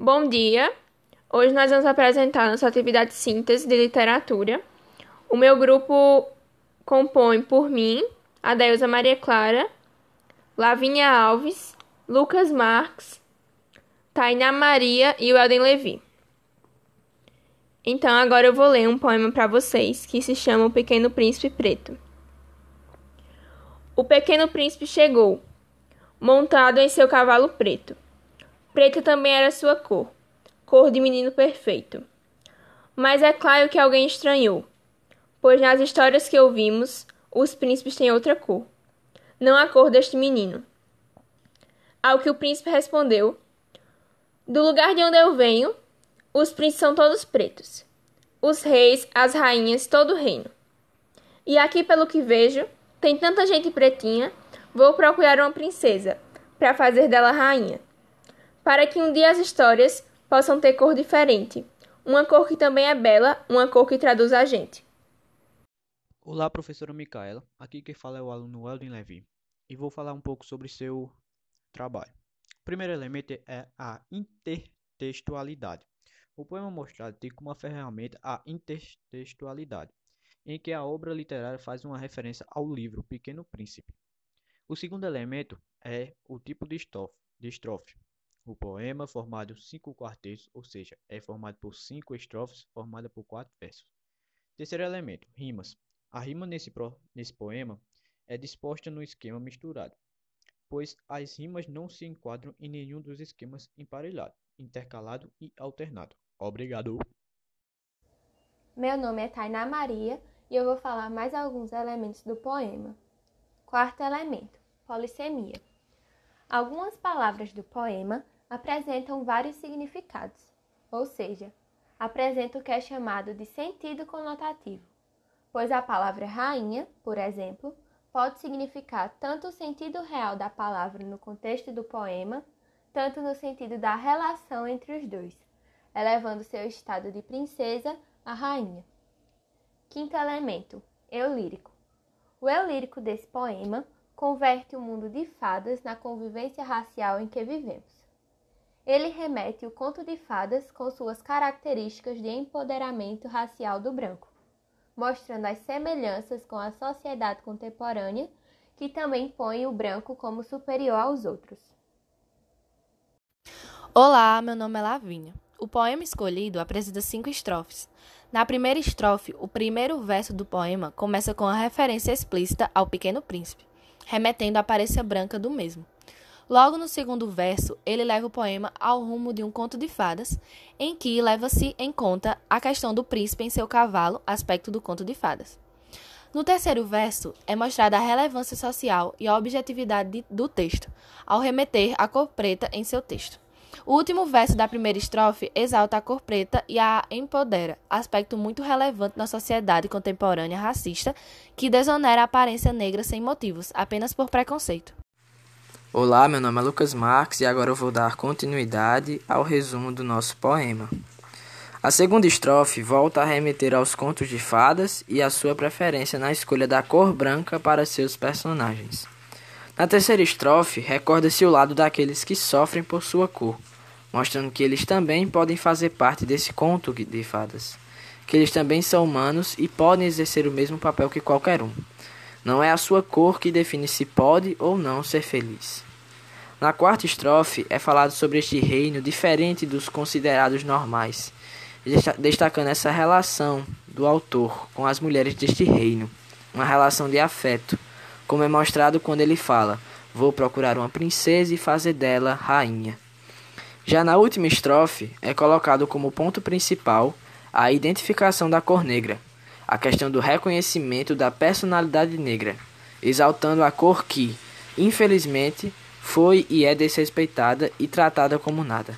Bom dia! Hoje nós vamos apresentar nossa atividade de síntese de literatura. O meu grupo compõe por mim, Adeilza Maria Clara, Lavínia Alves, Lucas Marques, Tainá Maria e o Elden Levi. Então agora eu vou ler um poema para vocês que se chama O Pequeno Príncipe Preto. O pequeno príncipe chegou, montado em seu cavalo preto. Preta também era sua cor, cor de menino perfeito. Mas é claro que alguém estranhou, pois nas histórias que ouvimos, os príncipes têm outra cor, não a cor deste menino. Ao que o príncipe respondeu: Do lugar de onde eu venho, os príncipes são todos pretos, os reis, as rainhas, todo o reino. E aqui, pelo que vejo, tem tanta gente pretinha, vou procurar uma princesa para fazer dela rainha para que um dia as histórias possam ter cor diferente, uma cor que também é bela, uma cor que traduz a gente. Olá, professora Micaela. Aqui quem fala é o aluno Eldin Levi e vou falar um pouco sobre seu trabalho. O primeiro elemento é a intertextualidade. O poema mostrado tem como ferramenta a intertextualidade, em que a obra literária faz uma referência ao livro Pequeno Príncipe. O segundo elemento é o tipo de estrofe. O poema, formado cinco quartetos, ou seja, é formado por cinco estrofes formadas por quatro versos. Terceiro elemento, rimas. A rima nesse, pro, nesse poema é disposta no esquema misturado, pois as rimas não se enquadram em nenhum dos esquemas emparelhado, intercalado e alternado. Obrigado! Meu nome é Tainá Maria e eu vou falar mais alguns elementos do poema. Quarto elemento, polissemia. Algumas palavras do poema apresentam vários significados, ou seja, apresenta o que é chamado de sentido conotativo, pois a palavra rainha, por exemplo, pode significar tanto o sentido real da palavra no contexto do poema, tanto no sentido da relação entre os dois, elevando seu estado de princesa a rainha. Quinto elemento, eu lírico. O eu lírico desse poema converte o mundo de fadas na convivência racial em que vivemos. Ele remete o conto de fadas com suas características de empoderamento racial do branco, mostrando as semelhanças com a sociedade contemporânea, que também põe o branco como superior aos outros. Olá, meu nome é Lavinha. O poema escolhido apresenta cinco estrofes. Na primeira estrofe, o primeiro verso do poema começa com a referência explícita ao Pequeno Príncipe, remetendo à aparência branca do mesmo. Logo no segundo verso, ele leva o poema ao rumo de um conto de fadas, em que leva-se em conta a questão do príncipe em seu cavalo, aspecto do conto de fadas. No terceiro verso, é mostrada a relevância social e a objetividade do texto, ao remeter a cor preta em seu texto. O último verso da primeira estrofe exalta a cor preta e a empodera, aspecto muito relevante na sociedade contemporânea racista que desonera a aparência negra sem motivos, apenas por preconceito. Olá, meu nome é Lucas Marques e agora eu vou dar continuidade ao resumo do nosso poema. A segunda estrofe volta a remeter aos contos de fadas e a sua preferência na escolha da cor branca para seus personagens. Na terceira estrofe, recorda-se o lado daqueles que sofrem por sua cor, mostrando que eles também podem fazer parte desse conto de fadas, que eles também são humanos e podem exercer o mesmo papel que qualquer um. Não é a sua cor que define se pode ou não ser feliz. Na quarta estrofe é falado sobre este reino diferente dos considerados normais, destacando essa relação do autor com as mulheres deste reino, uma relação de afeto, como é mostrado quando ele fala: Vou procurar uma princesa e fazer dela rainha. Já na última estrofe é colocado como ponto principal a identificação da cor negra, a questão do reconhecimento da personalidade negra, exaltando a cor que, infelizmente, foi e é desrespeitada e tratada como nada.